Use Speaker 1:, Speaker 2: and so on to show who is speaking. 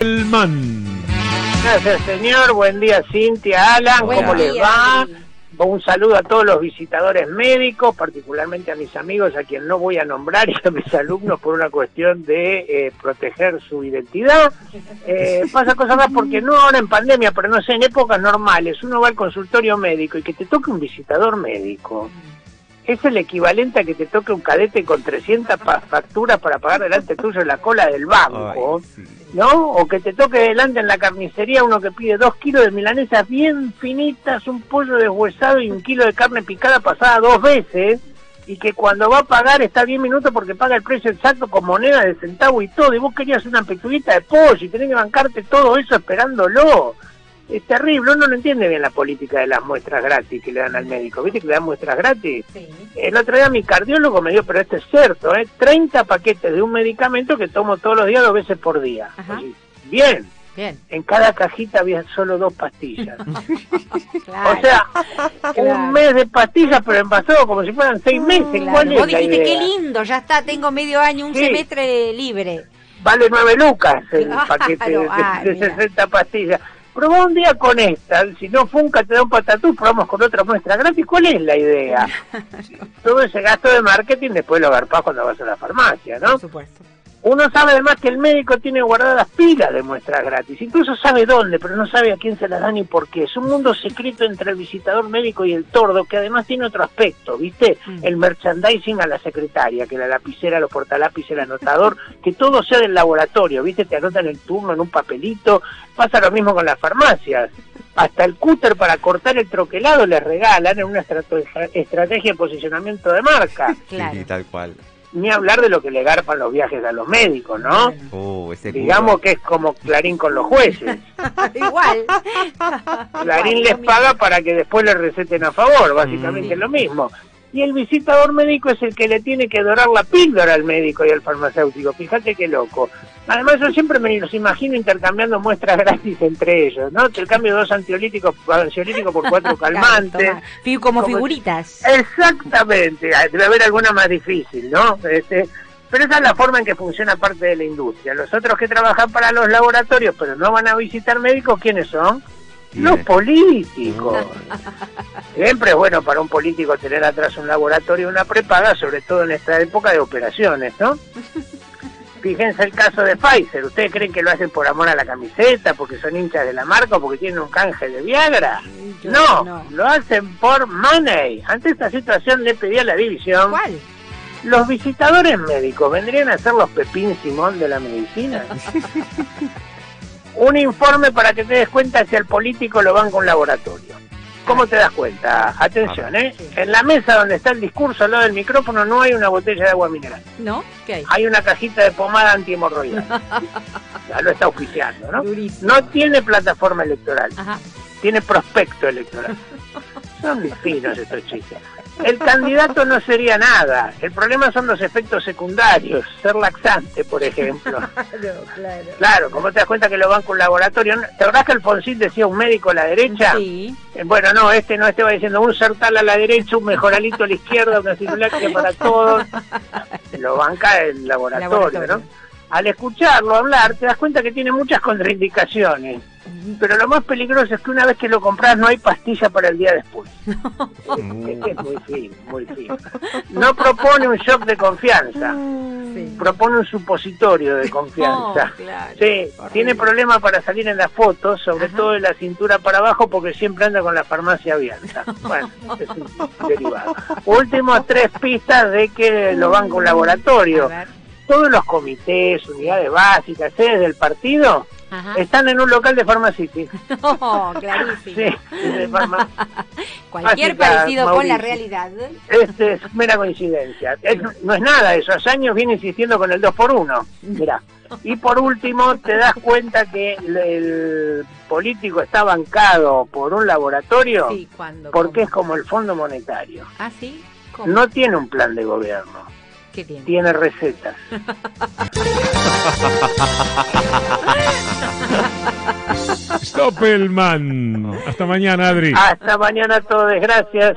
Speaker 1: Elman.
Speaker 2: Gracias, señor. Buen día, Cintia, Alan.
Speaker 3: Buen
Speaker 2: ¿Cómo les
Speaker 3: día,
Speaker 2: va?
Speaker 3: Adri.
Speaker 2: Un saludo a todos los visitadores médicos, particularmente a mis amigos, a quien no voy a nombrar, y a mis alumnos por una cuestión de eh, proteger su identidad. Eh, pasa cosas más porque no ahora en pandemia, pero no sé, en épocas normales, uno va al consultorio médico y que te toque un visitador médico. Es el equivalente a que te toque un cadete con 300 pa- facturas para pagar delante tuyo en la cola del banco. ¿no? O que te toque delante en la carnicería uno que pide dos kilos de milanesas bien finitas, un pollo deshuesado y un kilo de carne picada pasada dos veces, y que cuando va a pagar está 10 minutos porque paga el precio exacto con moneda de centavo y todo, y vos querías una pechuguita de pollo y tenés que bancarte todo eso esperándolo. Es terrible, uno no entiende bien la política de las muestras gratis que le dan al médico. ¿Viste que le dan muestras gratis?
Speaker 3: Sí.
Speaker 2: El otro día mi cardiólogo me dio, pero esto es cierto, ¿eh? 30 paquetes de un medicamento que tomo todos los días, dos veces por día. Bien,
Speaker 3: Bien.
Speaker 2: en cada cajita había solo dos pastillas.
Speaker 3: Claro.
Speaker 2: O sea,
Speaker 3: Claro.
Speaker 2: un mes de pastillas, pero envasado como si fueran seis meses.
Speaker 3: Claro.
Speaker 2: ¿Cuál
Speaker 3: Vos
Speaker 2: es la
Speaker 3: dijiste, qué lindo, ya está, tengo medio año, un
Speaker 2: Sí.
Speaker 3: semestre libre.
Speaker 2: Vale nueve lucas el paquete de, de
Speaker 3: mira.
Speaker 2: 60 pastillas. Probá un día con esta, si no da un patatús, probamos con otra muestra gratis. ¿Cuál es la idea? Todo ese gasto de marketing después lo agarpás cuando vas a la farmacia, ¿no?
Speaker 3: Por supuesto.
Speaker 2: Uno sabe además que el médico tiene guardadas pilas de muestras gratis, incluso sabe dónde, pero no sabe a quién se las da ni por qué. Es un mundo secreto entre el visitador médico y el tordo, que además tiene otro aspecto, ¿viste?
Speaker 3: Mm.
Speaker 2: El merchandising a la secretaria, que la lapicera, los portalápices, el anotador, que todo sea del laboratorio, ¿viste? Te anotan el turno en un papelito. Pasa lo mismo con las farmacias. Hasta el cúter para cortar el troquelado les regalan en una estrategia, estrategia de posicionamiento de marca.
Speaker 3: Claro.
Speaker 4: Sí, tal cual.
Speaker 2: Ni hablar de lo que le garpan los viajes a los médicos, ¿no?
Speaker 4: Uh, ese
Speaker 2: Digamos que es como Clarín con los jueces.
Speaker 3: Igual.
Speaker 2: Clarín
Speaker 3: Igual,
Speaker 2: les paga para que después le receten a favor, básicamente
Speaker 3: Mm.
Speaker 2: es lo mismo. Y el visitador médico es el que le tiene que dorar la píldora al médico y al farmacéutico. Fíjate qué loco. Además, yo siempre me los imagino intercambiando muestras gratis entre ellos, ¿no? Te cambio dos ansiolíticos, ansiolíticos por cuatro calmantes.
Speaker 3: Claro, como
Speaker 2: Como-
Speaker 3: figuritas.
Speaker 2: Exactamente, Ah, debe haber alguna más difícil, ¿no? Este, pero esa es la forma en que funciona parte de la industria. Los otros que trabajan para los laboratorios, pero no van a visitar médicos, ¿quiénes son? Los políticos. Siempre es bueno para un político tener atrás un laboratorio y una prepaga, sobre todo en esta época de operaciones, ¿no? Fíjense el caso de Pfizer. ¿Ustedes creen que lo hacen por amor a la camiseta, porque son hinchas de la marca o porque tienen un canje de Viagra?
Speaker 3: Yo
Speaker 2: No,
Speaker 3: no.
Speaker 2: lo hacen por money. Ante esta situación le pedí a la división,
Speaker 3: ¿Cuál?
Speaker 2: los visitadores médicos vendrían a ser los Pepín Simón de la medicina. un informe para que te des cuenta si al político lo van con laboratorio. ¿Cómo te das cuenta? Atención, ¿eh? En la mesa donde está el discurso al lado del micrófono no hay una botella de agua mineral.
Speaker 3: ¿No? ¿Qué hay?
Speaker 2: Hay una cajita de pomada antihemorroidal. Ya lo está auspiciando, ¿no?
Speaker 3: Durísimo.
Speaker 2: No tiene plataforma electoral
Speaker 3: Ajá.
Speaker 2: tiene prospecto electoral. Son finos estos chistes. El candidato no sería nada. El problema son los efectos secundarios. Ser laxante, por ejemplo.
Speaker 3: Claro, claro.
Speaker 2: Claro, como te das cuenta que lo van con un laboratorio. ¿Te acordás que Alfonsín decía un médico a la derecha?
Speaker 3: Sí.
Speaker 2: Eh, Bueno, no, este no, este va diciendo un sertal a la derecha, un mejoralito a la izquierda, una circularia para todos. Lo banca el laboratorio,
Speaker 3: Laboratorio.
Speaker 2: ¿no? Al escucharlo hablar, te das cuenta que tiene muchas contraindicaciones. Pero lo más peligroso es que una vez que lo compras no hay pastilla para el día después. Es, es muy fino, muy fino. No propone un shock de confianza,
Speaker 3: Sí.
Speaker 2: propone un supositorio de confianza.
Speaker 3: Oh, claro.
Speaker 2: Sí, tiene problemas para salir en las fotos, sobre
Speaker 3: Ajá.
Speaker 2: todo de la cintura para abajo, porque siempre anda con la farmacia abierta. Bueno, es un derivado. Último, tres pistas de que lo van con laboratorio. Todos los comités, unidades básicas, sedes del partido,
Speaker 3: Ajá.
Speaker 2: están en un local de Pharmacity.
Speaker 3: No, clarísimo.
Speaker 2: Sí, de farma-
Speaker 3: Cualquier parecido con la realidad.
Speaker 2: Este es mera coincidencia. Es- no es nada eso. Hace años viene insistiendo con el 2 por 1 Mirá. Y por último, te das cuenta que el, el político está bancado por un laboratorio
Speaker 3: Sí,
Speaker 2: porque
Speaker 3: cómo?
Speaker 2: es como el Fondo Monetario.
Speaker 3: Ah, sí. ¿Cómo?
Speaker 2: No tiene un plan de gobierno,
Speaker 3: ¿Qué tiene?
Speaker 2: tiene recetas.
Speaker 1: Stoppelman. Hasta mañana, Adri.
Speaker 2: Hasta mañana a todos, gracias.